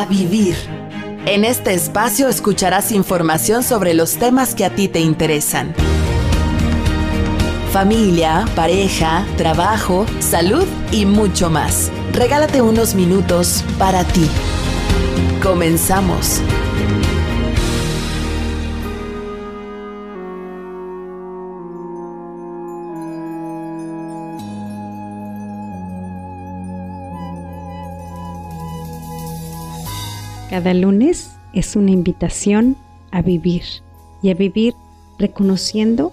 a vivir. En este espacio escucharás información sobre los temas que a ti te interesan. Familia, pareja, trabajo, salud y mucho más. Regálate unos minutos para ti. Comenzamos. Cada lunes es una invitación a vivir y a vivir reconociendo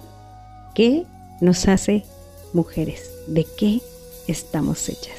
qué nos hace mujeres, de qué estamos hechas.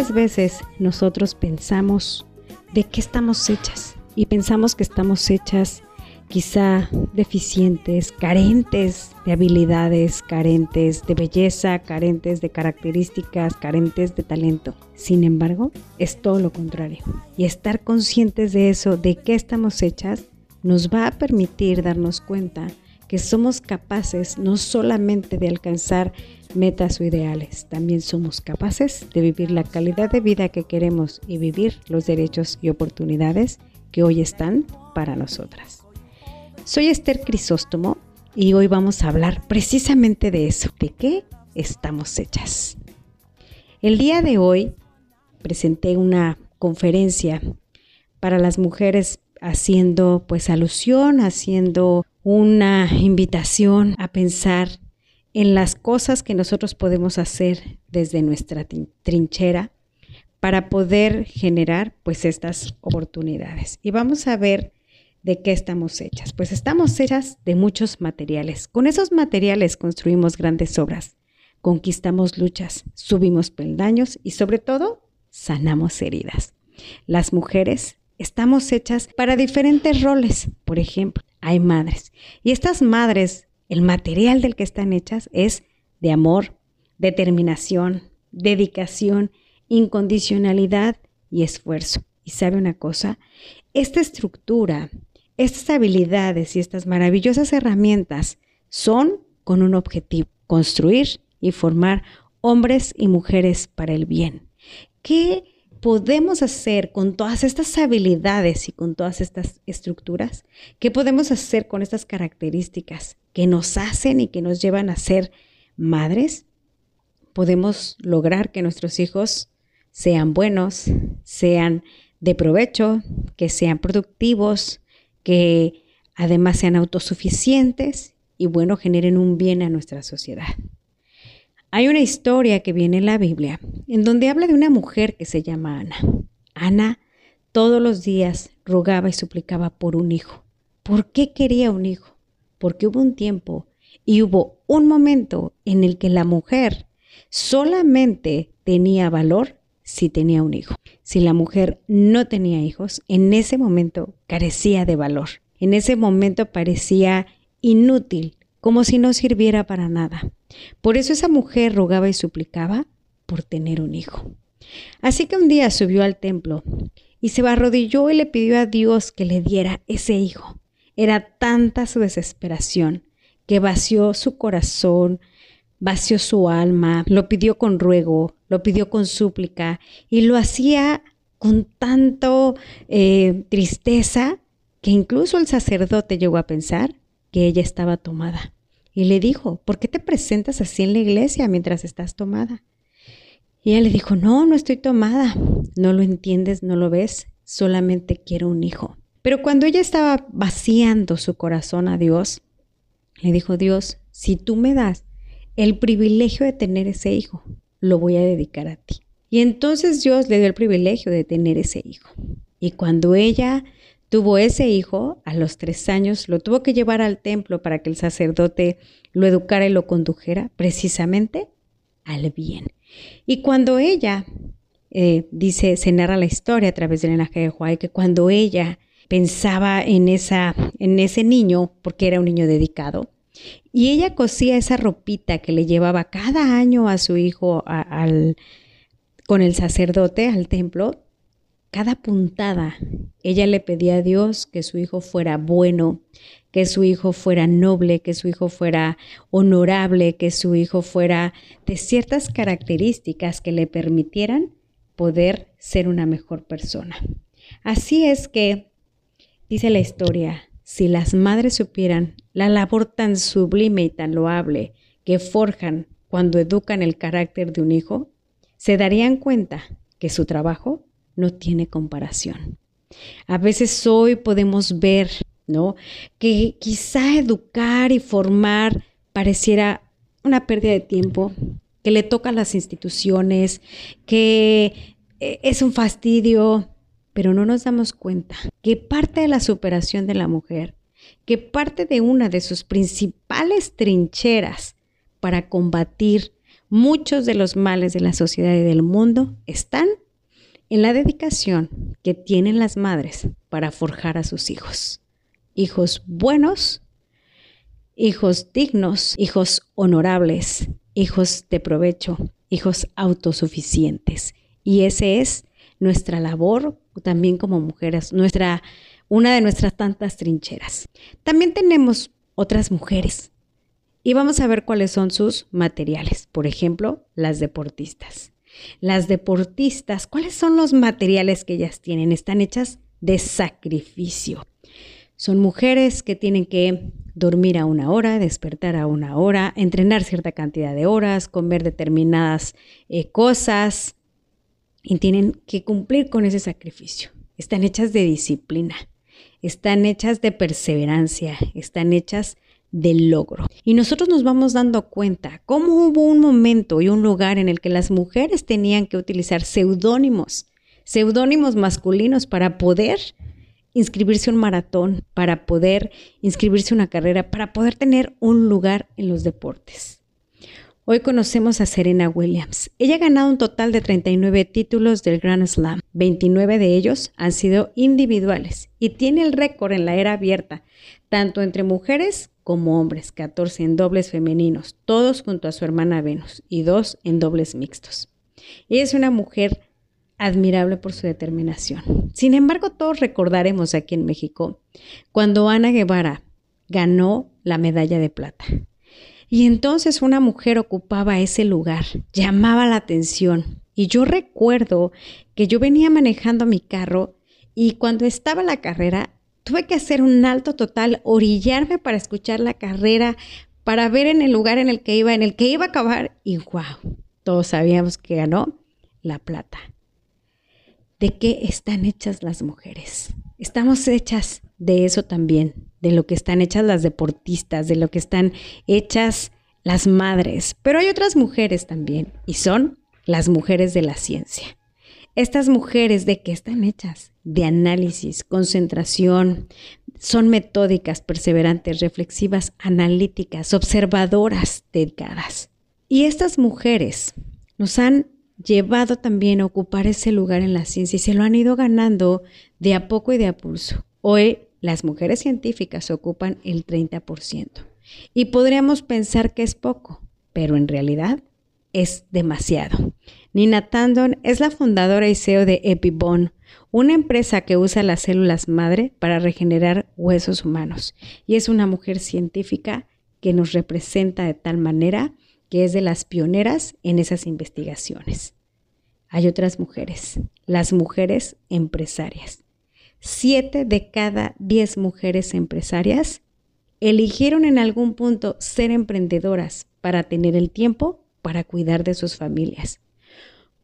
Muchas veces nosotros pensamos de qué estamos hechas y pensamos que estamos hechas quizá deficientes, carentes de habilidades, carentes de belleza, carentes de características, carentes de talento. Sin embargo, es todo lo contrario. Y estar conscientes de eso, de qué estamos hechas, nos va a permitir darnos cuenta que somos capaces no solamente de alcanzar metas o ideales, también somos capaces de vivir la calidad de vida que queremos y vivir los derechos y oportunidades que hoy están para nosotras. Soy Esther Crisóstomo y hoy vamos a hablar precisamente de eso, de qué estamos hechas. El día de hoy presenté una conferencia para las mujeres haciendo pues alusión, haciendo una invitación a pensar en las cosas que nosotros podemos hacer desde nuestra trinchera para poder generar pues estas oportunidades. Y vamos a ver de qué estamos hechas. Pues estamos hechas de muchos materiales. Con esos materiales construimos grandes obras, conquistamos luchas, subimos peldaños y sobre todo sanamos heridas. Las mujeres estamos hechas para diferentes roles. Por ejemplo, hay madres. Y estas madres el material del que están hechas es de amor, determinación, dedicación, incondicionalidad y esfuerzo. Y sabe una cosa, esta estructura, estas habilidades y estas maravillosas herramientas son con un objetivo, construir y formar hombres y mujeres para el bien. ¿Qué podemos hacer con todas estas habilidades y con todas estas estructuras? ¿Qué podemos hacer con estas características que nos hacen y que nos llevan a ser madres? Podemos lograr que nuestros hijos sean buenos, sean de provecho, que sean productivos, que además sean autosuficientes y bueno, generen un bien a nuestra sociedad. Hay una historia que viene en la Biblia en donde habla de una mujer que se llama Ana. Ana todos los días rogaba y suplicaba por un hijo. ¿Por qué quería un hijo? Porque hubo un tiempo y hubo un momento en el que la mujer solamente tenía valor si tenía un hijo. Si la mujer no tenía hijos, en ese momento carecía de valor. En ese momento parecía inútil, como si no sirviera para nada. Por eso esa mujer rogaba y suplicaba por tener un hijo. Así que un día subió al templo y se arrodilló y le pidió a Dios que le diera ese hijo. Era tanta su desesperación que vació su corazón, vació su alma, lo pidió con ruego, lo pidió con súplica y lo hacía con tanto eh, tristeza que incluso el sacerdote llegó a pensar que ella estaba tomada. Y le dijo, ¿por qué te presentas así en la iglesia mientras estás tomada? Y ella le dijo, no, no estoy tomada. No lo entiendes, no lo ves, solamente quiero un hijo. Pero cuando ella estaba vaciando su corazón a Dios, le dijo, Dios, si tú me das el privilegio de tener ese hijo, lo voy a dedicar a ti. Y entonces Dios le dio el privilegio de tener ese hijo. Y cuando ella tuvo ese hijo a los tres años, lo tuvo que llevar al templo para que el sacerdote lo educara y lo condujera precisamente al bien. Y cuando ella, eh, dice, se narra la historia a través del linaje de Juárez, que cuando ella pensaba en, esa, en ese niño porque era un niño dedicado. Y ella cosía esa ropita que le llevaba cada año a su hijo al, con el sacerdote al templo. Cada puntada, ella le pedía a Dios que su hijo fuera bueno, que su hijo fuera noble, que su hijo fuera honorable, que su hijo fuera de ciertas características que le permitieran poder ser una mejor persona. Así es que, dice la historia, si las madres supieran la labor tan sublime y tan loable que forjan cuando educan el carácter de un hijo, se darían cuenta que su trabajo no tiene comparación. A veces hoy podemos ver ¿no? Que quizá educar y formar pareciera una pérdida de tiempo, que le toca a las instituciones, que eh, es un fastidio, pero no nos damos cuenta que parte de la superación de la mujer, que parte de una de sus principales trincheras para combatir muchos de los males de la sociedad y del mundo están en la dedicación que tienen las madres para forjar a sus hijos hijos buenos, hijos dignos, hijos honorables, hijos de provecho, hijos autosuficientes. Y ese es nuestra labor también como mujeres, nuestra una de nuestras tantas trincheras. También tenemos otras mujeres y vamos a ver cuáles son sus materiales. Por ejemplo, las deportistas. Las deportistas, ¿cuáles son los materiales que ellas tienen? Están hechas de sacrificio. Son mujeres que tienen que dormir a una hora, despertar a una hora, entrenar cierta cantidad de horas, comer determinadas eh, cosas y tienen que cumplir con ese sacrificio. Están hechas de disciplina, están hechas de perseverancia, están hechas de logro. Y nosotros nos vamos dando cuenta cómo hubo un momento y un lugar en el que las mujeres tenían que utilizar seudónimos, seudónimos masculinos para poder inscribirse a un maratón, para poder inscribirse a una carrera, para poder tener un lugar en los deportes. Hoy conocemos a Serena Williams. Ella ha ganado un total de 39 títulos del Grand Slam. 29 de ellos han sido individuales y tiene el récord en la era abierta, tanto entre mujeres como hombres, 14 en dobles femeninos, todos junto a su hermana Venus y dos en dobles mixtos. Ella es una mujer admirable por su determinación. Sin embargo, todos recordaremos aquí en México cuando Ana Guevara ganó la medalla de plata. Y entonces una mujer ocupaba ese lugar, llamaba la atención. Y yo recuerdo que yo venía manejando mi carro y cuando estaba la carrera, tuve que hacer un alto total, orillarme para escuchar la carrera, para ver en el lugar en el que iba, en el que iba a acabar. Y wow, todos sabíamos que ganó la plata de qué están hechas las mujeres. Estamos hechas de eso también, de lo que están hechas las deportistas, de lo que están hechas las madres, pero hay otras mujeres también, y son las mujeres de la ciencia. Estas mujeres de qué están hechas? De análisis, concentración, son metódicas, perseverantes, reflexivas, analíticas, observadoras, dedicadas. Y estas mujeres nos han llevado también a ocupar ese lugar en la ciencia y se lo han ido ganando de a poco y de a pulso. Hoy las mujeres científicas ocupan el 30%. Y podríamos pensar que es poco, pero en realidad es demasiado. Nina Tandon es la fundadora y CEO de Epibone, una empresa que usa las células madre para regenerar huesos humanos. Y es una mujer científica que nos representa de tal manera que es de las pioneras en esas investigaciones. Hay otras mujeres, las mujeres empresarias. Siete de cada diez mujeres empresarias eligieron en algún punto ser emprendedoras para tener el tiempo para cuidar de sus familias.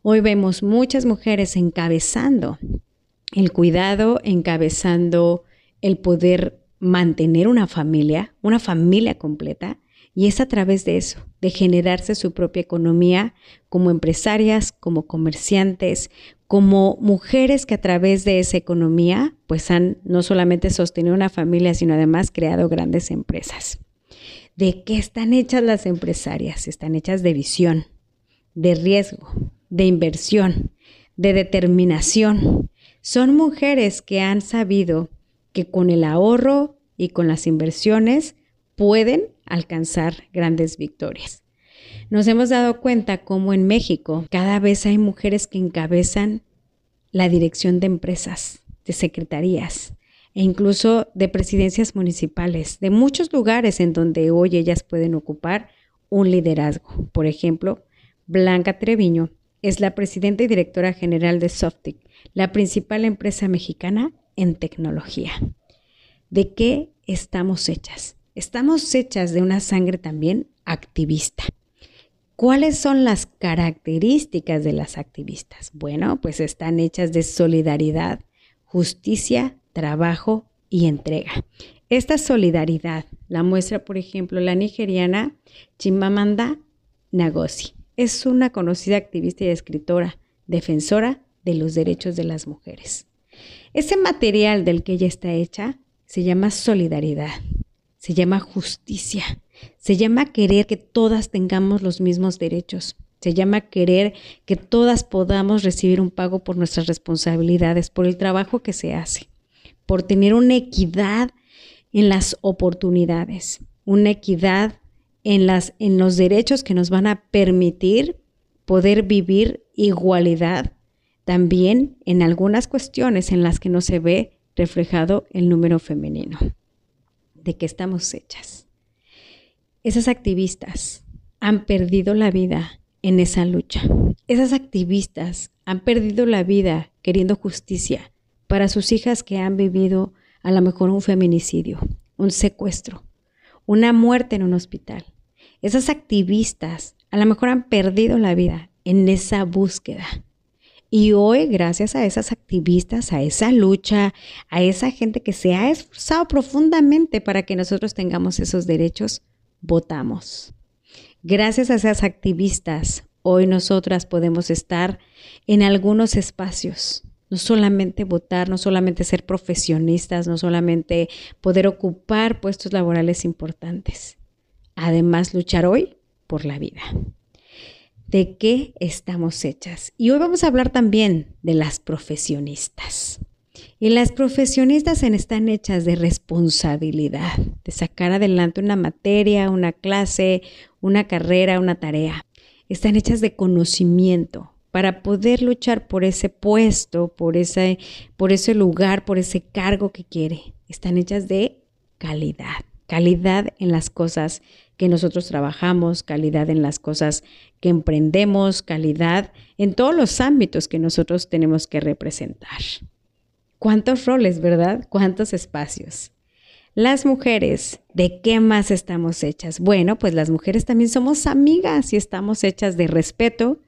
Hoy vemos muchas mujeres encabezando el cuidado, encabezando el poder mantener una familia, una familia completa, y es a través de eso, de generarse su propia economía como empresarias, como comerciantes, como mujeres que a través de esa economía pues han no solamente sostenido una familia, sino además creado grandes empresas. ¿De qué están hechas las empresarias? Están hechas de visión, de riesgo, de inversión, de determinación. Son mujeres que han sabido que con el ahorro y con las inversiones pueden alcanzar grandes victorias. Nos hemos dado cuenta cómo en México cada vez hay mujeres que encabezan la dirección de empresas, de secretarías e incluso de presidencias municipales, de muchos lugares en donde hoy ellas pueden ocupar un liderazgo. Por ejemplo, Blanca Treviño es la presidenta y directora general de Softic, la principal empresa mexicana en tecnología. ¿De qué estamos hechas? Estamos hechas de una sangre también activista. ¿Cuáles son las características de las activistas? Bueno, pues están hechas de solidaridad, justicia, trabajo y entrega. Esta solidaridad la muestra, por ejemplo, la nigeriana Chimamanda Ngozi. Es una conocida activista y escritora, defensora de los derechos de las mujeres. Ese material del que ella está hecha se llama solidaridad, se llama justicia, se llama querer que todas tengamos los mismos derechos. Se llama querer que todas podamos recibir un pago por nuestras responsabilidades, por el trabajo que se hace, por tener una equidad en las oportunidades, una equidad en, los derechos que nos van a permitir poder vivir igualdad también en algunas cuestiones en las que no se ve reflejado el número femenino. ¿De qué estamos hechas? Esas activistas han perdido la vida en esa lucha. Esas activistas han perdido la vida queriendo justicia para sus hijas que han vivido a lo mejor un feminicidio, un secuestro, una muerte en un hospital. Esas activistas a lo mejor han perdido la vida en esa búsqueda. Y hoy, gracias a esas activistas, a esa lucha, a esa gente que se ha esforzado profundamente para que nosotros tengamos esos derechos, votamos. Gracias a esas activistas, hoy nosotras podemos estar en algunos espacios. No solamente votar, no solamente ser profesionistas, no solamente poder ocupar puestos laborales importantes. Además, luchar hoy por la vida. ¿De qué estamos hechas? Y hoy vamos a hablar también de las profesionistas. Y las profesionistas están hechas de responsabilidad, de sacar adelante una materia, una clase, una carrera, una tarea. Están hechas de conocimiento para poder luchar por ese puesto, por ese, por ese lugar, por ese cargo que quiere. Están hechas de calidad, calidad en las cosas que nosotros trabajamos, calidad en las cosas que emprendemos, calidad en todos los ámbitos que nosotros tenemos que representar. ¿Cuántos roles, verdad? ¿Cuántos espacios? Las mujeres, ¿de qué más estamos hechas? Bueno, pues las mujeres también somos amigas y estamos hechas de respeto,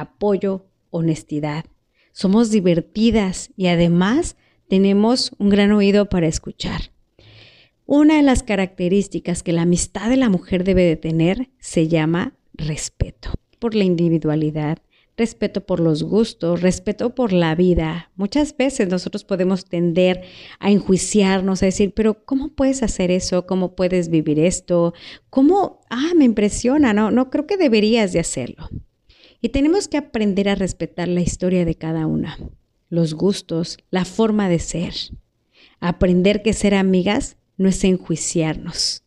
apoyo, honestidad. Somos divertidas y además tenemos un gran oído para escuchar. Una de las características que la amistad de la mujer debe de tener se llama respeto por la individualidad, respeto por los gustos, respeto por la vida. Muchas veces nosotros podemos tender a enjuiciarnos, a decir, pero ¿cómo puedes hacer eso? ¿Cómo puedes vivir esto? ¿Cómo? Ah, me impresiona, no, no creo que deberías de hacerlo. Y tenemos que aprender a respetar la historia de cada una, los gustos, la forma de ser. Aprender que ser amigas no es enjuiciarnos,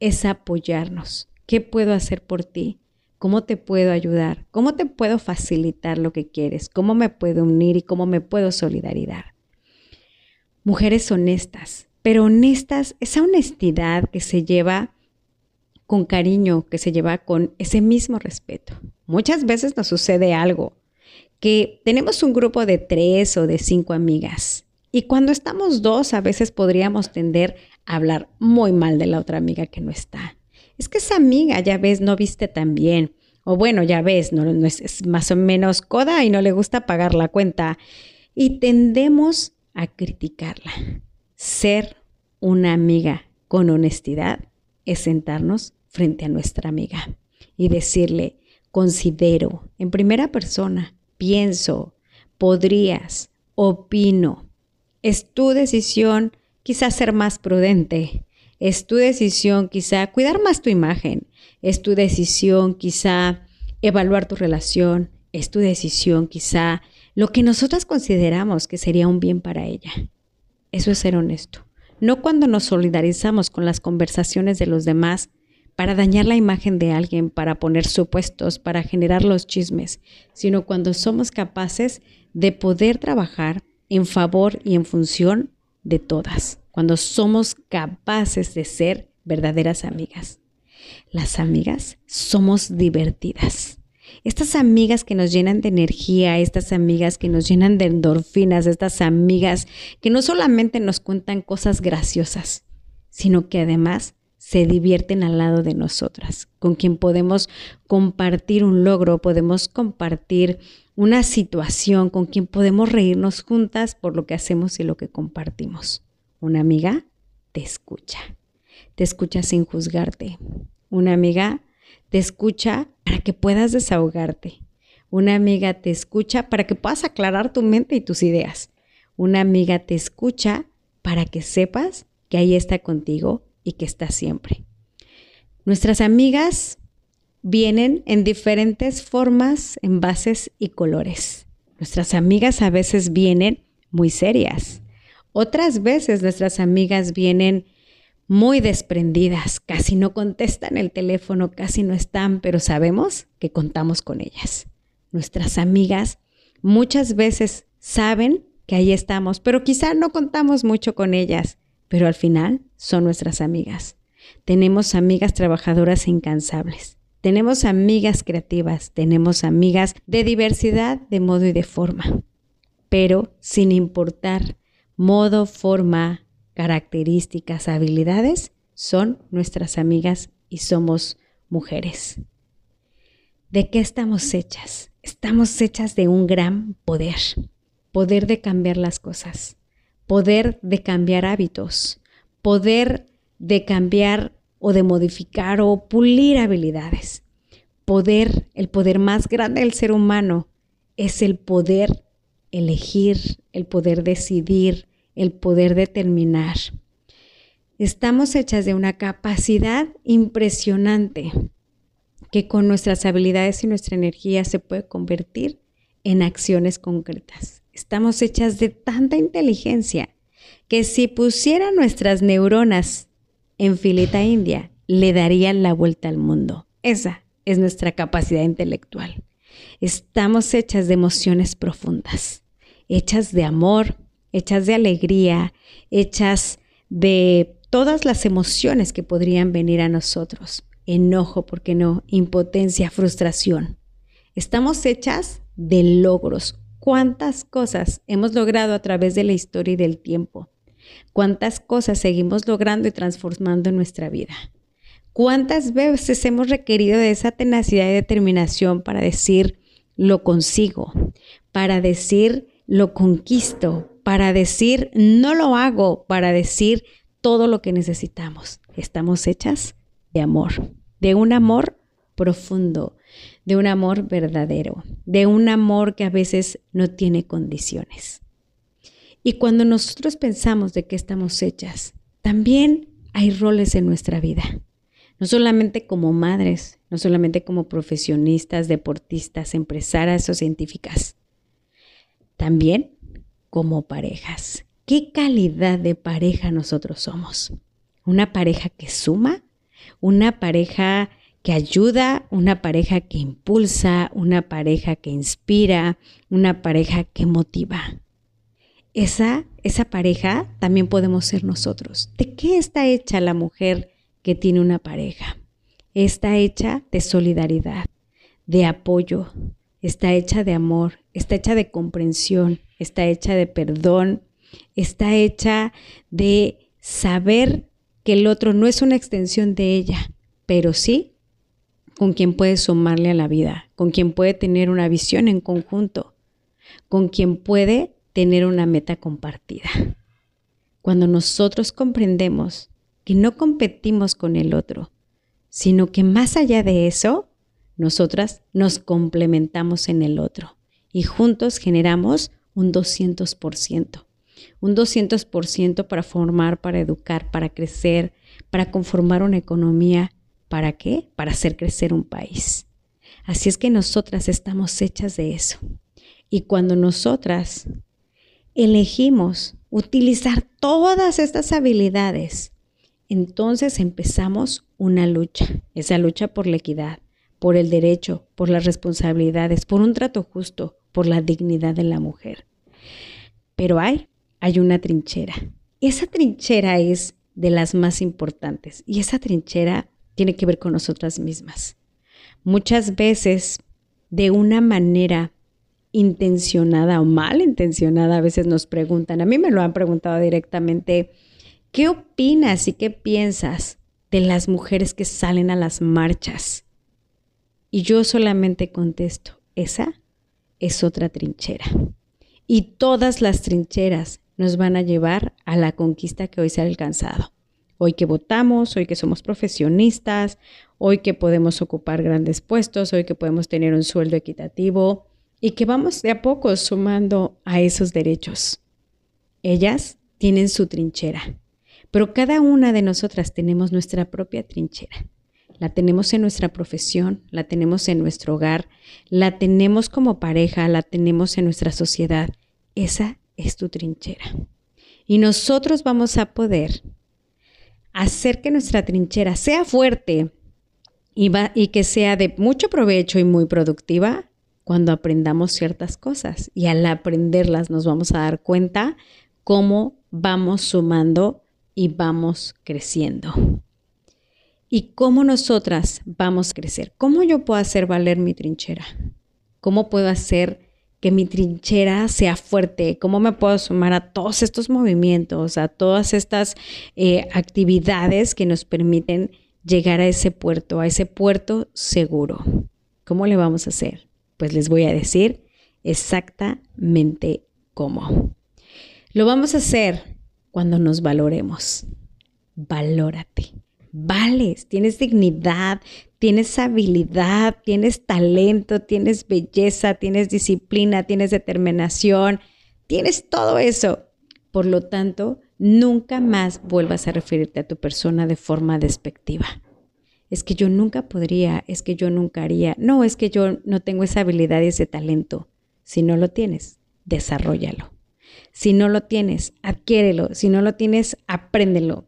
es apoyarnos. ¿Qué puedo hacer por ti? ¿Cómo te puedo ayudar? ¿Cómo te puedo facilitar lo que quieres? ¿Cómo me puedo unir y cómo me puedo solidarizar? Mujeres honestas, pero honestas, esa honestidad que se lleva con cariño, que se lleva con ese mismo respeto. Muchas veces nos sucede algo, que tenemos un grupo de tres o de cinco amigas y cuando estamos dos a veces podríamos tender a hablar muy mal de la otra amiga que no está es que esa amiga, ya ves, no viste tan bien. O bueno, ya ves, no, es, es más o menos coda y no le gusta pagar la cuenta. Y tendemos a criticarla. Ser una amiga con honestidad es sentarnos frente a nuestra amiga y decirle, considero, en primera persona, pienso, podrías, opino. Es tu decisión quizás ser más prudente, es tu decisión quizá cuidar más tu imagen. Es tu decisión quizá evaluar tu relación. Es tu decisión quizá lo que nosotras consideramos que sería un bien para ella. Eso es ser honesto. no cuando nos solidarizamos con las conversaciones de los demás para dañar la imagen de alguien, para poner supuestos, para generar los chismes, sino cuando somos capaces de poder trabajar en favor y en función de todas, cuando somos capaces de ser verdaderas amigas. Las amigas somos divertidas. Estas amigas que nos llenan de energía, estas amigas que nos llenan de endorfinas, estas amigas que no solamente nos cuentan cosas graciosas, sino que además se divierten al lado de nosotras, con quien podemos compartir un logro, podemos compartir una situación, con quien podemos reírnos juntas por lo que hacemos y lo que compartimos. Una amiga te escucha, te escucha sin juzgarte. Una amiga te escucha para que puedas desahogarte. Una amiga te escucha para que puedas aclarar tu mente y tus ideas. Una amiga te escucha para que sepas que ahí está contigo y que está siempre. Nuestras amigas vienen en diferentes formas, envases y colores. Nuestras amigas a veces vienen muy serias. Otras veces nuestras amigas vienen muy desprendidas, casi no contestan el teléfono, casi no están, pero sabemos que contamos con ellas. Nuestras amigas muchas veces saben que ahí estamos, pero quizá no contamos mucho con ellas, pero al final son nuestras amigas. Tenemos amigas trabajadoras incansables. Tenemos amigas creativas, tenemos amigas de diversidad de modo y de forma, pero sin importar modo, forma, características, habilidades, son nuestras amigas y somos mujeres. ¿De qué estamos hechas? Estamos hechas de un gran poder, poder de cambiar las cosas, poder de cambiar hábitos, poder de cambiar o de modificar o pulir habilidades. Poder, el poder más grande del ser humano es el poder elegir, el poder decidir, el poder determinar. Estamos hechas de una capacidad impresionante que con nuestras habilidades y nuestra energía se puede convertir en acciones concretas. Estamos hechas de tanta inteligencia que si pusiera nuestras neuronas en fileta india, le darían la vuelta al mundo. Esa es nuestra capacidad intelectual. Estamos hechas de emociones profundas, hechas de amor, hechas de alegría, hechas de todas las emociones que podrían venir a nosotros. Enojo, ¿por qué no? Impotencia, frustración. Estamos hechas de logros. ¿Cuántas cosas hemos logrado a través de la historia y del tiempo? ¿Cuántas cosas seguimos logrando y transformando en nuestra vida? ¿Cuántas veces hemos requerido de esa tenacidad y determinación para decir lo consigo, para decir lo conquisto, para decir no lo hago, para decir todo lo que necesitamos. Estamos hechas de amor, de un amor profundo, de un amor verdadero, de un amor que a veces no tiene condiciones. Y cuando nosotros pensamos de qué estamos hechas, también hay roles en nuestra vida. No solamente como madres, no solamente como profesionistas, deportistas, empresarias o científicas. También como parejas. ¿Qué calidad de pareja nosotros somos? ¿Una pareja que suma? ¿Una pareja que ayuda? ¿Una pareja que impulsa? ¿Una pareja que inspira? ¿Una pareja que motiva? Esa, esa pareja también podemos ser nosotros. ¿De qué está hecha la mujer que tiene una pareja? Está hecha de solidaridad, de apoyo, está hecha de amor, está hecha de comprensión, está hecha de perdón, está hecha de saber que el otro no es una extensión de ella, pero sí con quien puede sumarle a la vida, con quien puede tener una visión en conjunto, con quien puede tener una meta compartida. Cuando nosotros comprendemos que no competimos con el otro, sino que más allá de eso, nosotras nos complementamos en el otro y juntos generamos un 200%. Un 200% para formar, para educar, para crecer, para conformar una economía. ¿Para qué? Para hacer crecer un país. Así es que nosotras estamos hechas de eso. Y cuando nosotras elegimos utilizar todas estas habilidades, entonces empezamos una lucha, esa lucha por la equidad, por el derecho, por las responsabilidades, por un trato justo, por la dignidad de la mujer. Pero hay, hay una trinchera. Esa trinchera es de las más importantes y esa trinchera tiene que ver con nosotras mismas. Muchas veces, de una manera intencionada o mal intencionada, a veces nos preguntan, a mí me lo han preguntado directamente, ¿qué opinas y qué piensas de las mujeres que salen a las marchas? Y yo solamente contesto, esa es otra trinchera. Y todas las trincheras nos van a llevar a la conquista que hoy se ha alcanzado. Hoy que votamos, hoy que somos profesionistas, hoy que podemos ocupar grandes puestos, hoy que podemos tener un sueldo equitativo y que vamos de a poco sumando a esos derechos. Ellas tienen su trinchera, pero cada una de nosotras tenemos nuestra propia trinchera. La tenemos en nuestra profesión, la tenemos en nuestro hogar, la tenemos como pareja, la tenemos en nuestra sociedad. Esa es tu trinchera. Y nosotros vamos a poder hacer que nuestra trinchera sea fuerte y, y que sea de mucho provecho y muy productiva cuando aprendamos ciertas cosas. Y al aprenderlas nos vamos a dar cuenta cómo vamos sumando y vamos creciendo. Y cómo nosotras vamos a crecer. ¿Cómo yo puedo hacer valer mi trinchera? ¿Cómo puedo hacer que mi trinchera sea fuerte, cómo me puedo sumar a todos estos movimientos, a todas estas eh, actividades que nos permiten llegar a ese puerto, a ese puerto seguro. ¿Cómo le vamos a hacer? Pues les voy a decir exactamente cómo. Lo vamos a hacer cuando nos valoremos. Valórate. Vales, tienes dignidad, tienes habilidad, tienes talento, tienes belleza, tienes disciplina, tienes determinación, tienes todo eso. Por lo tanto, nunca más vuelvas a referirte a tu persona de forma despectiva. Es que yo nunca podría, es que yo nunca haría. No, es que yo no tengo esa habilidad y ese talento. Si no lo tienes, desarrollalo. Si no lo tienes, adquiérelo. Si no lo tienes, apréndelo.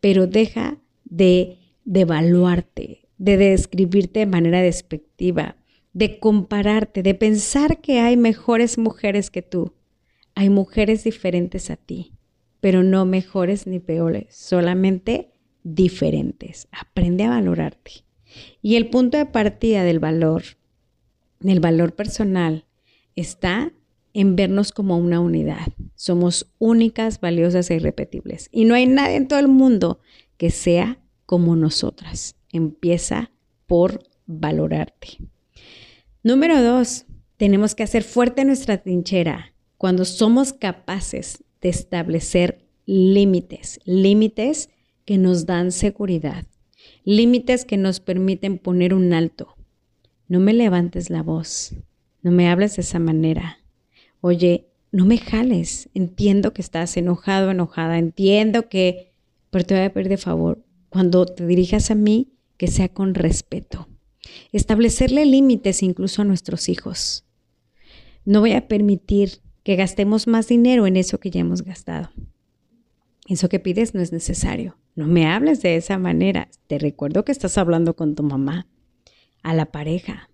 Pero deja de devaluarte, de describirte de manera despectiva, de compararte, de pensar que hay mejores mujeres que tú. Hay mujeres diferentes a ti, pero no mejores ni peores, solamente diferentes. Aprende a valorarte. Y el punto de partida del valor, del valor personal, está en vernos como una unidad. Somos únicas, valiosas e irrepetibles. Y no hay nadie en todo el mundo que sea como nosotras empieza por valorarte. Número dos, tenemos que hacer fuerte nuestra trinchera cuando somos capaces de establecer límites, límites que nos dan seguridad, límites que nos permiten poner un alto. No me levantes la voz, no me hables de esa manera. Oye, no me jales, entiendo que estás enojado, enojada, entiendo que, pero te voy a pedir de favor, cuando te dirijas a mí, que sea con respeto. Establecerle límites incluso a nuestros hijos. No voy a permitir que gastemos más dinero en eso que ya hemos gastado. Eso que pides no es necesario. No me hables de esa manera. Te recuerdo que estás hablando con tu mamá, a la pareja.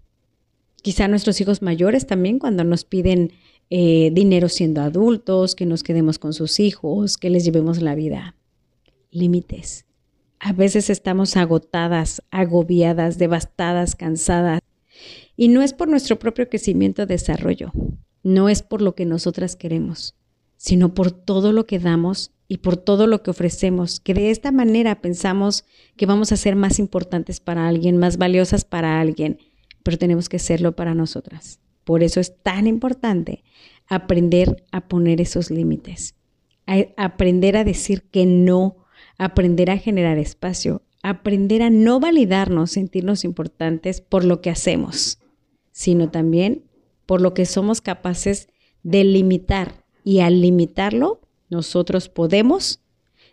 Quizá nuestros hijos mayores también cuando nos piden eh, dinero siendo adultos, que nos quedemos con sus hijos, que les llevemos la vida. Límites. A veces estamos agotadas, agobiadas, devastadas, cansadas. Y no es por nuestro propio crecimiento o desarrollo, no es por lo que nosotras queremos, sino por todo lo que damos y por todo lo que ofrecemos, que de esta manera pensamos que vamos a ser más importantes para alguien, más valiosas para alguien, pero tenemos que serlo para nosotras. Por eso es tan importante aprender a poner esos límites, aprender a decir que no aprender a generar espacio, aprender a no validarnos, sentirnos importantes por lo que hacemos, sino también por lo que somos capaces de limitar. Y al limitarlo, nosotros podemos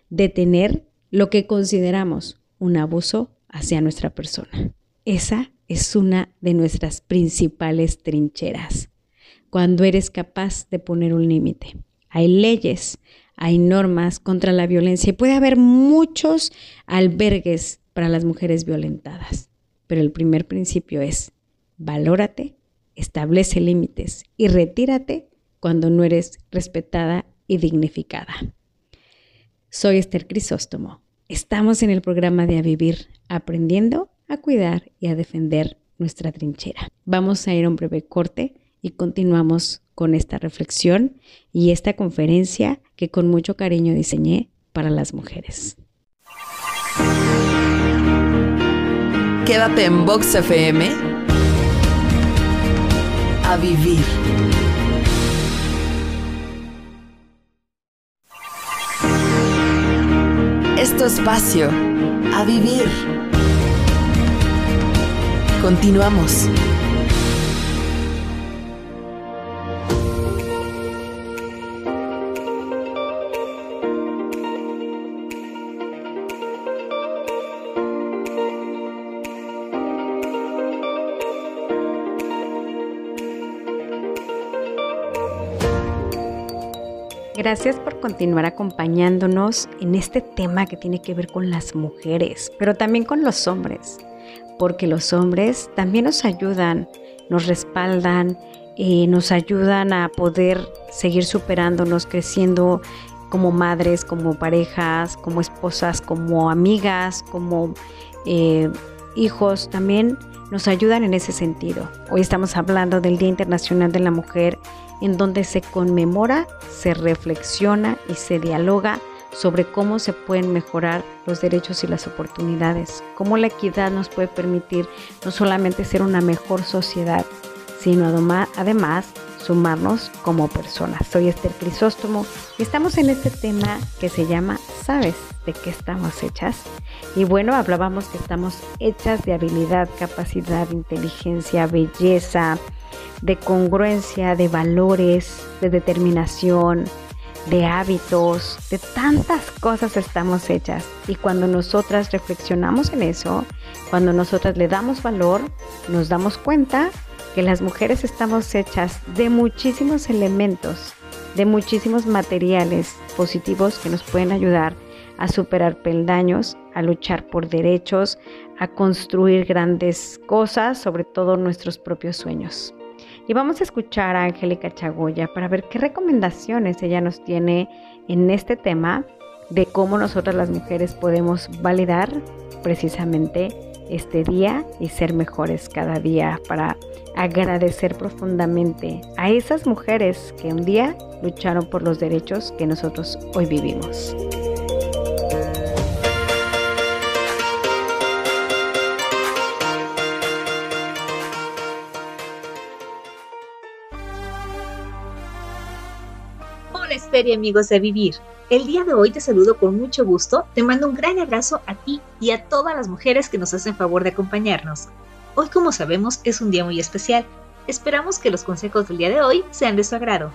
detener lo que consideramos un abuso hacia nuestra persona. Esa es una de nuestras principales trincheras. Cuando eres capaz de poner un límite. Hay leyes, hay normas contra la violencia y puede haber muchos albergues para las mujeres violentadas. Pero el primer principio es, valórate, establece límites y retírate cuando no eres respetada y dignificada. Soy Esther Crisóstomo. Estamos en el programa de A Vivir, aprendiendo a cuidar y a defender nuestra trinchera. Vamos a ir a un breve corte y continuamos con esta reflexión y esta conferencia que con mucho cariño diseñé para las mujeres. Quédate en Vox FM a vivir. Esto espacio a vivir. Continuamos. Gracias por continuar acompañándonos en este tema que tiene que ver con las mujeres, pero también con los hombres, porque los hombres también nos ayudan, nos respaldan, eh, nos ayudan a poder seguir superándonos, creciendo como madres, como parejas, como esposas, como amigas, como eh, hijos, también nos ayudan en ese sentido. Hoy estamos hablando del Día Internacional de la Mujer en donde se conmemora, se reflexiona y se dialoga sobre cómo se pueden mejorar los derechos y las oportunidades, cómo la equidad nos puede permitir no solamente ser una mejor sociedad, sino además sumarnos como personas. Soy Esther Crisóstomo y estamos en este tema que se llama ¿Sabes de qué estamos hechas? Y bueno, hablábamos que estamos hechas de habilidad, capacidad, inteligencia, belleza, de congruencia, de valores, de determinación, de hábitos, de tantas cosas estamos hechas. Y cuando nosotras reflexionamos en eso, cuando nosotras le damos valor, nos damos cuenta que las mujeres estamos hechas de muchísimos elementos, de muchísimos materiales positivos que nos pueden ayudar a superar peldaños, a luchar por derechos, a construir grandes cosas, sobre todo nuestros propios sueños. Y vamos a escuchar a Angélica Chagoya para ver qué recomendaciones ella nos tiene en este tema de cómo nosotras las mujeres podemos validar precisamente este día y ser mejores cada día para agradecer profundamente a esas mujeres que un día lucharon por los derechos que nosotros hoy vivimos. Y amigos de Vivir. El día de hoy te saludo con mucho gusto, te mando un gran abrazo a ti y a todas las mujeres que nos hacen favor de acompañarnos. Hoy como sabemos es un día muy especial, esperamos que los consejos del día de hoy sean de su agrado.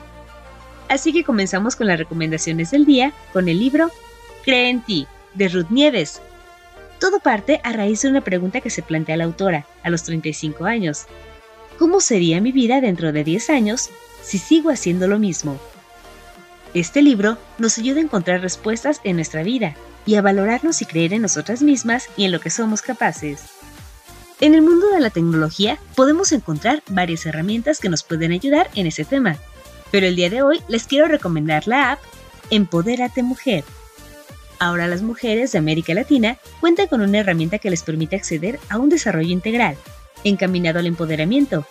Así que comenzamos con las recomendaciones del día con el libro Cree en ti, de Ruth Nieves. Todo parte a raíz de una pregunta que se plantea la autora a los 35 años. ¿Cómo sería mi vida dentro de 10 años si sigo haciendo lo mismo? Este libro nos ayuda a encontrar respuestas en nuestra vida y a valorarnos y creer en nosotras mismas y en lo que somos capaces. En el mundo de la tecnología podemos encontrar varias herramientas que nos pueden ayudar en ese tema, pero el día de hoy les quiero recomendar la app Empodérate Mujer. Ahora las mujeres de América Latina cuentan con una herramienta que les permite acceder a un desarrollo integral, encaminado al empoderamiento.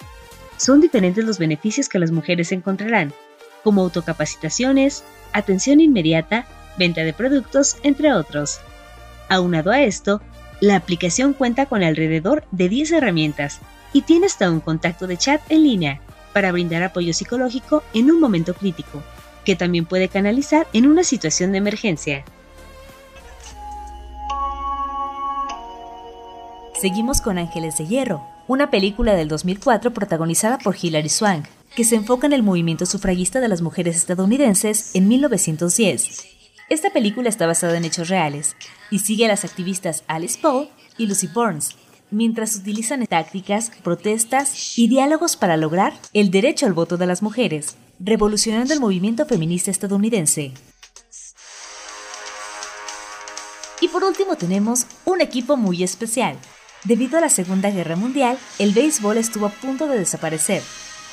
Son diferentes los beneficios que las mujeres encontrarán, como autocapacitaciones, atención inmediata, venta de productos, entre otros. Aunado a esto, la aplicación cuenta con alrededor de 10 herramientas y tiene hasta un contacto de chat en línea para brindar apoyo psicológico en un momento crítico, que también puede canalizar en una situación de emergencia. Seguimos con Ángeles de Hierro, una película del 2004 protagonizada por Hilary Swank, que se enfoca en el movimiento sufragista de las mujeres estadounidenses en 1910. Esta película está basada en hechos reales y sigue a las activistas Alice Paul y Lucy Burns, mientras utilizan tácticas, protestas y diálogos para lograr el derecho al voto de las mujeres, revolucionando el movimiento feminista estadounidense. Y por último tenemos un equipo muy especial. Debido a la Segunda Guerra Mundial, el béisbol estuvo a punto de desaparecer,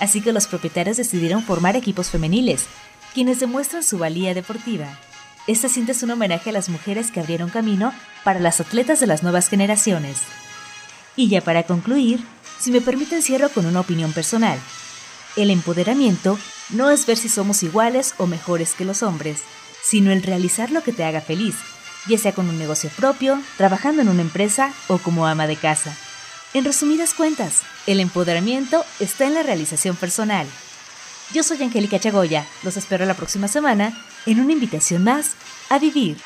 así que los propietarios decidieron formar equipos femeniles, quienes demuestran su valía deportiva. Esta cinta es un homenaje a las mujeres que abrieron camino para las atletas de las nuevas generaciones. Y ya para concluir, si me permiten cierro con una opinión personal. El empoderamiento no es ver si somos iguales o mejores que los hombres, sino el realizar lo que te haga feliz, ya sea con un negocio propio, trabajando en una empresa o como ama de casa. En resumidas cuentas, el empoderamiento está en la realización personal. Yo soy Angélica Chagoya, los espero la próxima semana en una invitación más a vivir.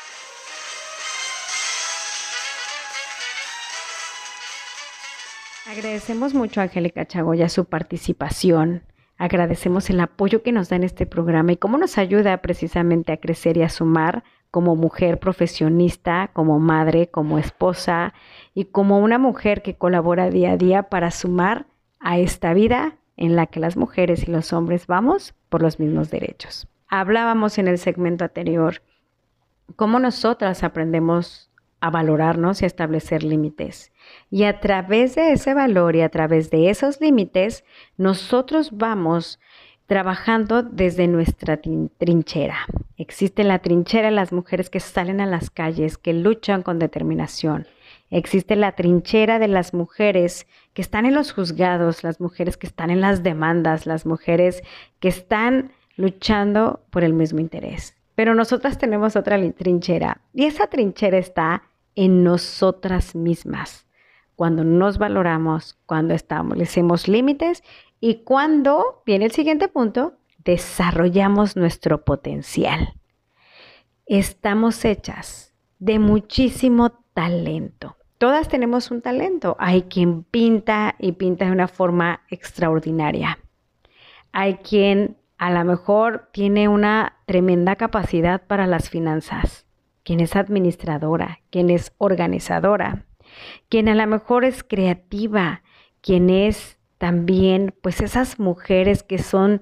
Agradecemos mucho a Angélica Chagoya su participación. Agradecemos el apoyo que nos da en este programa y cómo nos ayuda precisamente a crecer y a sumar como mujer profesionista, como madre, como esposa y como una mujer que colabora día a día para sumar a esta vida en la que las mujeres y los hombres vamos por los mismos derechos. Hablábamos en el segmento anterior cómo nosotras aprendemos a valorarnos y a establecer límites. Y a través de ese valor y a través de esos límites, nosotros vamos trabajando desde nuestra trinchera. Existe la trinchera de las mujeres que salen a las calles, que luchan con determinación. Existe la trinchera de las mujeres que están en los juzgados, las mujeres que están en las demandas, las mujeres que están luchando por el mismo interés. Pero nosotras tenemos otra trinchera y esa trinchera está en nosotras mismas. Cuando nos valoramos, cuando establecemos límites y cuando, viene el siguiente punto, desarrollamos nuestro potencial. Estamos hechas de muchísimo talento. Todas tenemos un talento. Hay quien pinta y pinta de una forma extraordinaria. Hay quien a lo mejor tiene una tremenda capacidad para las finanzas, quien es administradora, quien es organizadora, quien a lo mejor es creativa, quien es también pues esas mujeres que son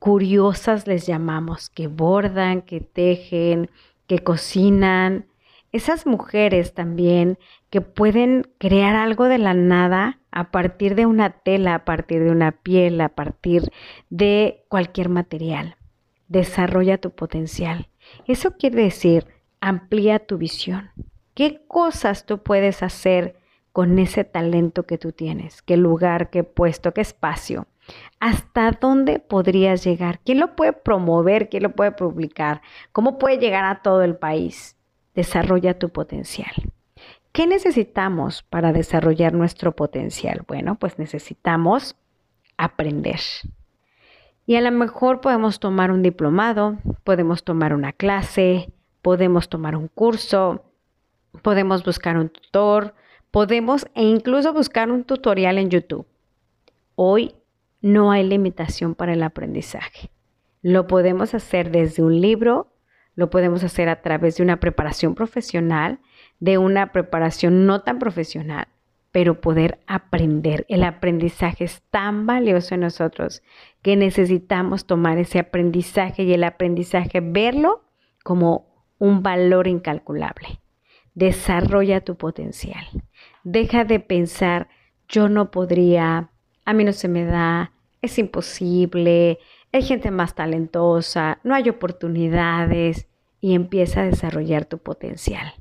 curiosas les llamamos, que bordan, que tejen, que cocinan, esas mujeres también que pueden crear algo de la nada a partir de una tela, a partir de una piel, a partir de cualquier material. Desarrolla tu potencial. Eso quiere decir, amplía tu visión. ¿Qué cosas tú puedes hacer con ese talento que tú tienes, qué lugar, qué puesto, qué espacio. ¿Hasta dónde podrías llegar? ¿Quién lo puede promover? ¿Quién lo puede publicar? ¿Cómo puede llegar a todo el país? Desarrolla tu potencial. ¿Qué necesitamos para desarrollar nuestro potencial? Bueno, pues necesitamos aprender. Y a lo mejor podemos tomar un diplomado, podemos tomar una clase, podemos tomar un curso, podemos buscar un tutor, Podemos e incluso buscar un tutorial en YouTube. Hoy no hay limitación para el aprendizaje. Lo podemos hacer desde un libro, lo podemos hacer a través de una preparación profesional, de una preparación no tan profesional, pero poder aprender. El aprendizaje es tan valioso en nosotros que necesitamos tomar ese aprendizaje y el aprendizaje verlo como un valor incalculable. Desarrolla tu potencial. Deja de pensar, yo no podría, a mí no se me da, es imposible, hay gente más talentosa, no hay oportunidades y empieza a desarrollar tu potencial.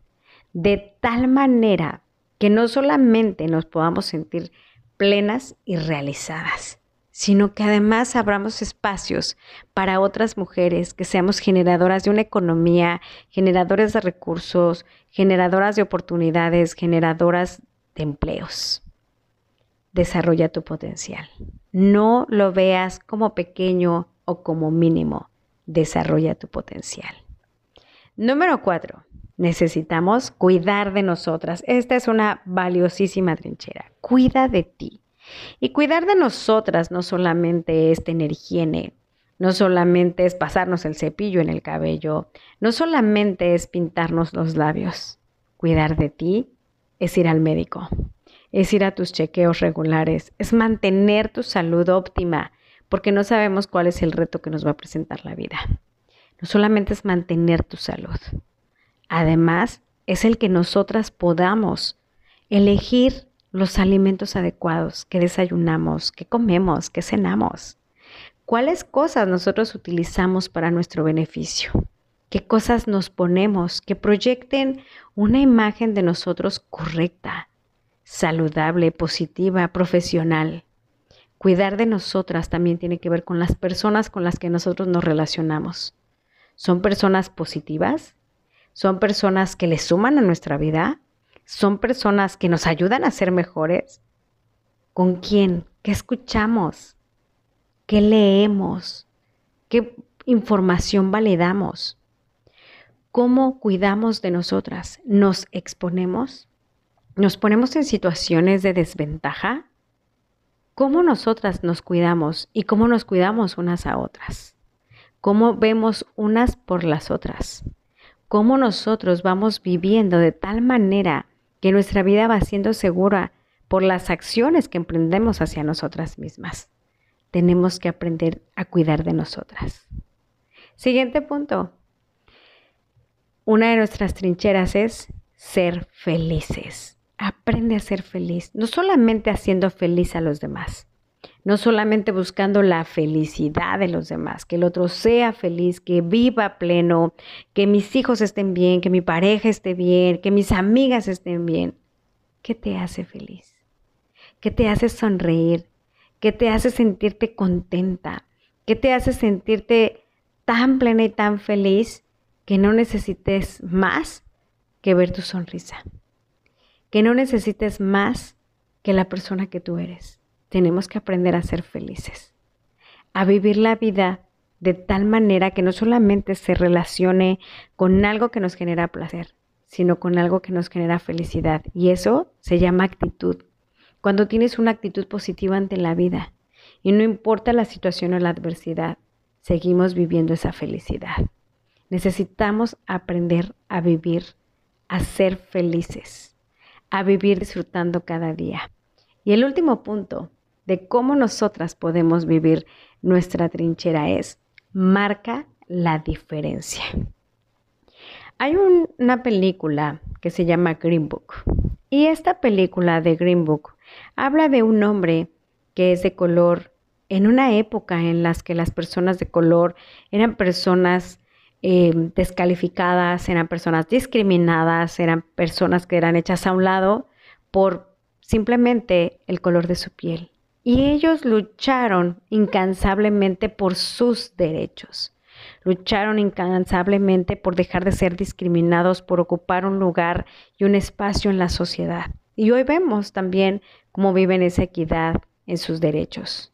De tal manera que no solamente nos podamos sentir plenas y realizadas, sino que además abramos espacios para otras mujeres, que seamos generadoras de una economía, generadoras de recursos, generadoras de oportunidades, generadoras de empleos. Desarrolla tu potencial. No lo veas como pequeño o como mínimo. Desarrolla tu potencial. Número cuatro. Necesitamos cuidar de nosotras. Esta es una valiosísima trinchera. Cuida de ti. Y cuidar de nosotras no solamente es tener higiene, no solamente es pasarnos el cepillo en el cabello, no solamente es pintarnos los labios. Cuidar de ti es ir al médico, es ir a tus chequeos regulares, es mantener tu salud óptima, porque no sabemos cuál es el reto que nos va a presentar la vida. No solamente es mantener tu salud, además es el que nosotras podamos elegir los alimentos adecuados que desayunamos, que comemos, que cenamos. ¿Cuáles cosas nosotros utilizamos para nuestro beneficio? ¿Qué cosas nos ponemos que proyecten una imagen de nosotros correcta, saludable, positiva, profesional? Cuidar de nosotras también tiene que ver con las personas con las que nosotros nos relacionamos. ¿Son personas positivas? ¿Son personas que le suman a nuestra vida? ¿Son personas que nos ayudan a ser mejores? ¿Con quién? ¿Qué escuchamos? ¿Qué leemos? ¿Qué información validamos? ¿Cómo cuidamos de nosotras? ¿Nos exponemos? ¿Nos ponemos en situaciones de desventaja? ¿Cómo nosotras nos cuidamos y cómo nos cuidamos unas a otras? ¿Cómo vemos unas por las otras? ¿Cómo nosotros vamos viviendo de tal manera que nuestra vida va siendo segura por las acciones que emprendemos hacia nosotras mismas? Tenemos que aprender a cuidar de nosotras. Siguiente punto. Una de nuestras trincheras es ser felices. Aprende a ser feliz, no solamente haciendo feliz a los demás, no solamente buscando la felicidad de los demás, que el otro sea feliz, que viva pleno, que mis hijos estén bien, que mi pareja esté bien, que mis amigas estén bien. ¿Qué te hace feliz? ¿Qué te hace sonreír? ¿Qué te hace sentirte contenta? ¿Qué te hace sentirte tan plena y tan feliz que no necesites más que ver tu sonrisa? que no necesites más que la persona que tú eres. Tenemos que aprender a ser felices, a vivir la vida de tal manera que no solamente se relacione con algo que nos genera placer, sino con algo que nos genera felicidad. Y eso se llama actitud. Cuando tienes una actitud positiva ante la vida y no importa la situación o la adversidad, seguimos viviendo esa felicidad. Necesitamos aprender a vivir, a ser felices a vivir disfrutando cada día. Y el último punto de cómo nosotras podemos vivir nuestra trinchera es marca la diferencia. Hay una película que se llama Green Book y esta película de Green Book habla de un hombre que es de color en una época en las que las personas de color eran personas Em, descalificadas, eran personas discriminadas, eran personas que eran hechas a un lado por simplemente el color de su piel. Y ellos lucharon incansablemente por sus derechos. Lucharon incansablemente por dejar de ser discriminados, por ocupar un lugar y un espacio en la sociedad. Y hoy vemos también cómo viven esa equidad en sus derechos.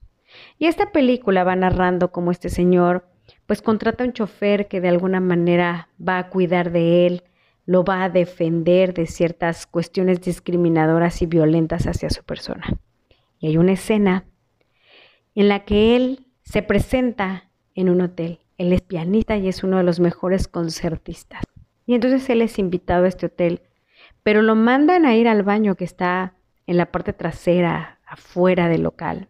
Y esta película va narrando cómo este señor pues contrata un chofer que de alguna manera va a cuidar de él, lo va a defender de ciertas cuestiones discriminadoras y violentas hacia su persona. Y hay una escena en la que él se presenta en un hotel. Él es pianista y es uno de los mejores concertistas. Y entonces él es invitado a este hotel, pero lo mandan a ir al baño que está en la parte trasera, afuera del local.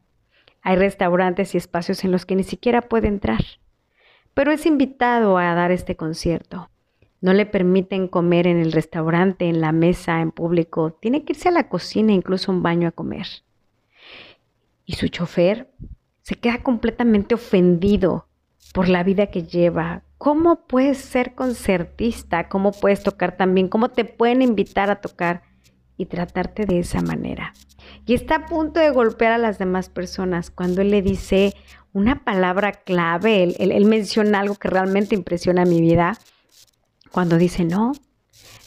Hay restaurantes y espacios en los que ni siquiera puede entrar pero es invitado a dar este concierto. No le permiten comer en el restaurante, en la mesa, en público. Tiene que irse a la cocina, incluso a un baño a comer. Y su chofer se queda completamente ofendido por la vida que lleva. ¿Cómo puedes ser concertista? ¿Cómo puedes tocar también? ¿Cómo te pueden invitar a tocar y tratarte de esa manera? Y está a punto de golpear a las demás personas cuando él le dice, una palabra clave, él, menciona algo que realmente impresiona mi vida, cuando dice, no,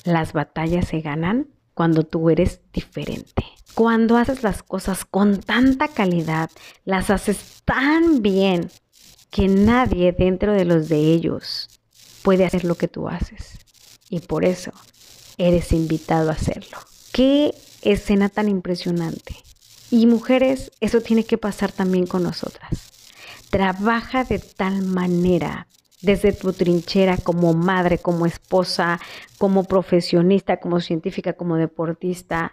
las batallas se ganan cuando tú eres diferente. Cuando haces las cosas con tanta calidad, las haces tan bien que nadie dentro de los de ellos puede hacer lo que tú haces. Y por eso eres invitado a hacerlo. Qué escena tan impresionante. Y mujeres, eso tiene que pasar también con nosotras. Trabaja de tal manera desde tu trinchera como madre, como esposa, como profesionista, como científica, como deportista,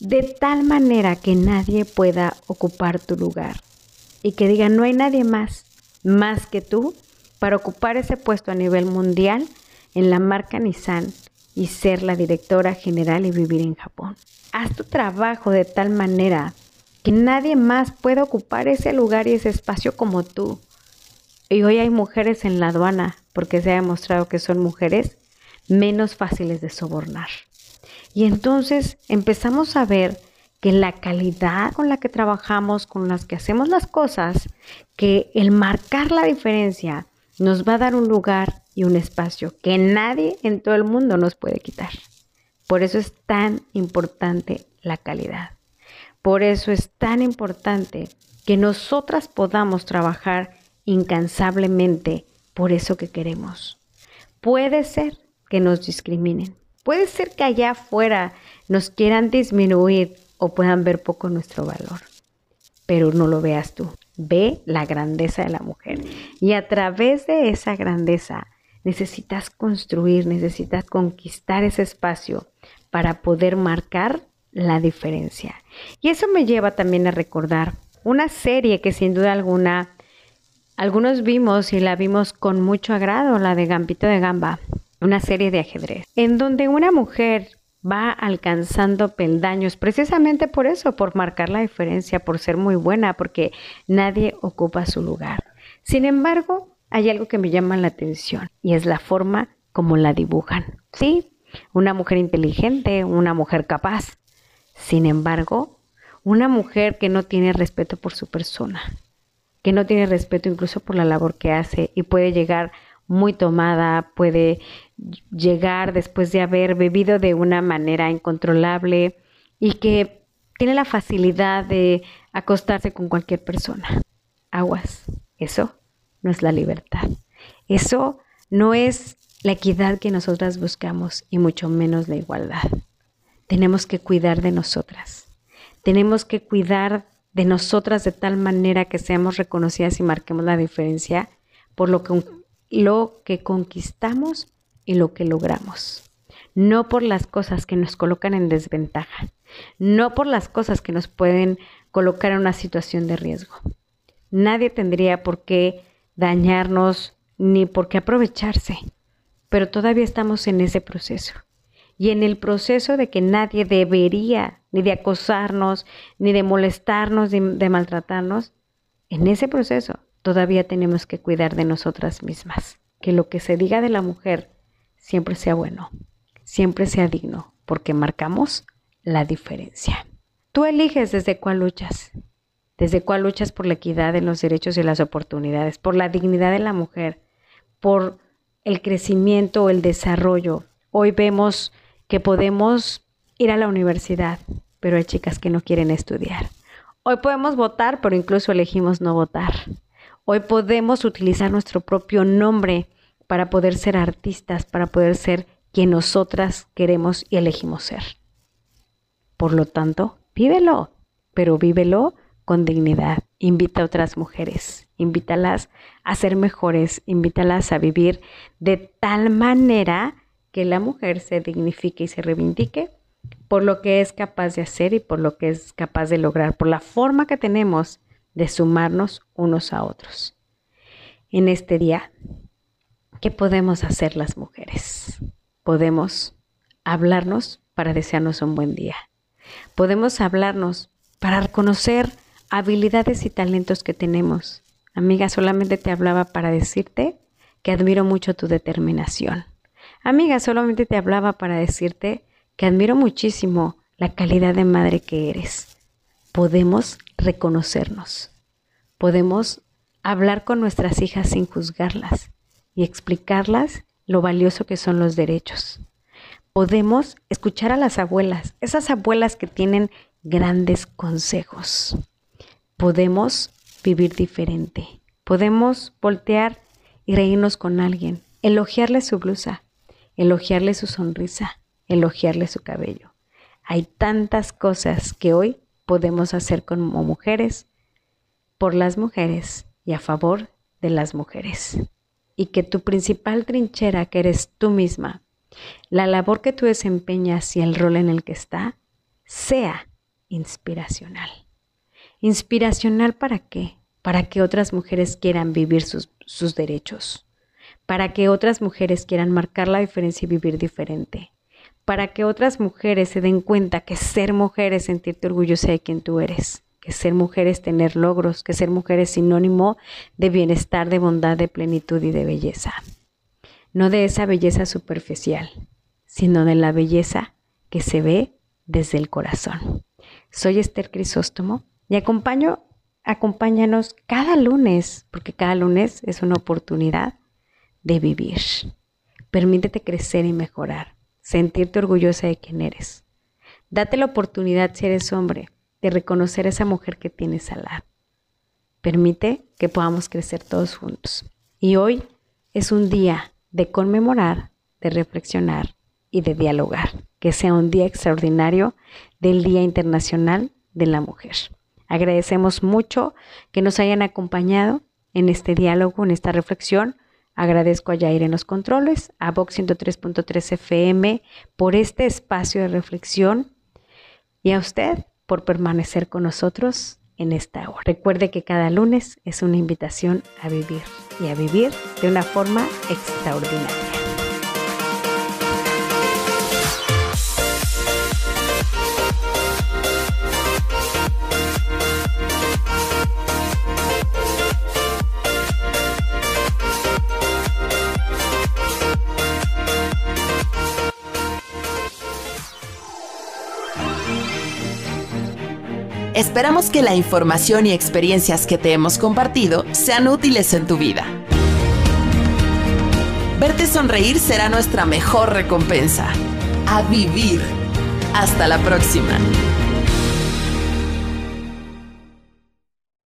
de tal manera que nadie pueda ocupar tu lugar y que diga, no hay nadie más, más que tú, para ocupar ese puesto a nivel mundial en la marca Nissan y ser la directora general y vivir en Japón. Haz tu trabajo de tal manera que nadie más pueda ocupar ese lugar y ese espacio como tú. Y hoy hay mujeres en la aduana, porque se ha demostrado que son mujeres menos fáciles de sobornar. Y entonces empezamos a ver que la calidad con la que trabajamos, con las que hacemos las cosas, que el marcar la diferencia nos va a dar un lugar y un espacio que nadie en todo el mundo nos puede quitar. Por eso es tan importante la calidad. Por eso es tan importante que nosotras podamos trabajar incansablemente por eso que queremos. Puede ser que nos discriminen. Puede ser que allá afuera nos quieran disminuir o puedan ver poco nuestro valor. Pero no lo veas tú. Ve la grandeza de la mujer. Y a través de esa grandeza necesitas construir, necesitas conquistar ese espacio para poder marcar la diferencia. Y eso me lleva también a recordar una serie que sin duda alguna algunos vimos y la vimos con mucho agrado, la de Gambito de Gamba, una serie de ajedrez, en donde una mujer va alcanzando peldaños precisamente por eso, por marcar la diferencia, por ser muy buena, porque nadie ocupa su lugar. Sin embargo, hay algo que me llama la atención y es la forma como la dibujan. Sí, una mujer inteligente, una mujer capaz. Sin embargo, una mujer que no tiene respeto por su persona, que no tiene respeto incluso por la labor que hace y puede llegar muy tomada, puede llegar después de haber bebido de una manera incontrolable y que tiene la facilidad de acostarse con cualquier persona. Aguas, eso no es la libertad. Eso no es la equidad que nosotras buscamos y mucho menos la igualdad. Tenemos que cuidar de nosotras. Tenemos que cuidar de nosotras de tal manera que seamos reconocidas y marquemos la diferencia por lo que, lo que conquistamos y lo que logramos. No por las cosas que nos colocan en desventaja, no por las cosas que nos pueden colocar en una situación de riesgo. Nadie tendría por qué dañarnos ni por qué aprovecharse, pero todavía estamos en ese proceso. Y en el proceso de que nadie debería ni de acosarnos, ni de molestarnos, ni de maltratarnos, en ese proceso todavía tenemos que cuidar de nosotras mismas. Que lo que se diga de la mujer siempre sea bueno, siempre sea digno, porque marcamos la diferencia. Tú eliges desde cuál luchas desde cuál luchas por la equidad en los derechos y las oportunidades, por la dignidad de la mujer, por el crecimiento o el desarrollo. Hoy vemos que podemos ir a la universidad, pero hay chicas que no quieren estudiar. Hoy podemos votar, pero incluso elegimos no votar. Hoy podemos utilizar nuestro propio nombre para poder ser artistas, para poder ser quien nosotras queremos y elegimos ser. Por lo tanto, vívelo, pero vívelo con dignidad. Invita a otras mujeres, invítalas a ser mejores, invítalas a vivir de tal manera que la mujer se dignifique y se reivindique por lo que es capaz de hacer y por lo que es capaz de lograr, por la forma que tenemos de sumarnos unos a otros. En este día, ¿qué podemos hacer las mujeres? Podemos hablarnos para desearnos un buen día. Podemos hablarnos para reconocer habilidades y talentos que tenemos. Amiga, solamente te hablaba para decirte que admiro mucho tu determinación. Amiga, solamente te hablaba para decirte que admiro muchísimo la calidad de madre que eres. Podemos reconocernos. Podemos hablar con nuestras hijas sin juzgarlas y explicarlas lo valioso que son los derechos. Podemos escuchar a las abuelas, esas abuelas que tienen grandes consejos podemos vivir diferente. Podemos voltear y reírnos con alguien, elogiarle su blusa, elogiarle su sonrisa, elogiarle su cabello. Hay tantas cosas que hoy podemos hacer como mujeres, por las mujeres y a favor de las mujeres. Y que tu principal trinchera, que eres tú misma, la labor que tú desempeñas y el rol en el que está, sea inspiracional. ¿Inspiracional para qué? Para que otras mujeres quieran vivir sus, sus derechos, para que otras mujeres quieran marcar la diferencia y vivir diferente. para que otras mujeres se den cuenta que ser mujer es sentirte orgullosa de quien tú eres, que ser mujer es tener logros, que ser mujer es sinónimo de bienestar, de bondad, de plenitud y de belleza. No de esa belleza superficial, sino de la belleza que se ve desde el corazón. Soy Esther Crisóstomo y acompaño, acompáñanos cada lunes, porque cada lunes es una oportunidad de vivir. Permítete crecer y mejorar sentirte orgullosa de quien eres. Date la oportunidad, si eres hombre, de reconocer a esa mujer que tienes al lado. Permite que podamos crecer todos juntos. Y hoy es un día de conmemorar, de reflexionar y de dialogar. Que sea un día extraordinario del Día Internacional de la Mujer. Agradecemos mucho que nos hayan acompañado en este diálogo, en esta reflexión. Agradezco a Jair en los controles, a Vox 103.3 FM por este espacio de reflexión y a usted por permanecer con nosotros en esta hora. Recuerde que cada lunes es una invitación a vivir y a vivir de una forma extraordinaria. Esperamos que la información y experiencias que te hemos compartido sean útiles en tu vida. Verte sonreír será nuestra mejor recompensa. A vivir. Hasta la próxima.